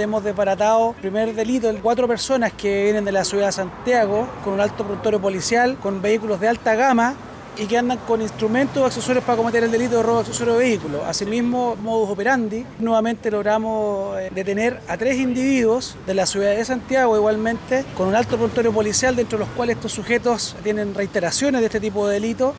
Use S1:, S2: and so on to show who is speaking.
S1: Hemos desbaratado primer delito de cuatro personas que vienen de la ciudad de Santiago con un alto prontuario policial, con vehículos de alta gama y que andan con instrumentos o accesorios para cometer el delito de robo de accesorios de vehículos. Asimismo, modus operandi, nuevamente logramos eh, detener a tres individuos de la ciudad de Santiago igualmente con un alto prontuario policial, dentro de los cuales estos sujetos tienen reiteraciones de este tipo de delito